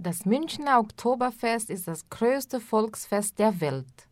Das Münchner Oktoberfest ist das größte Volksfest der Welt.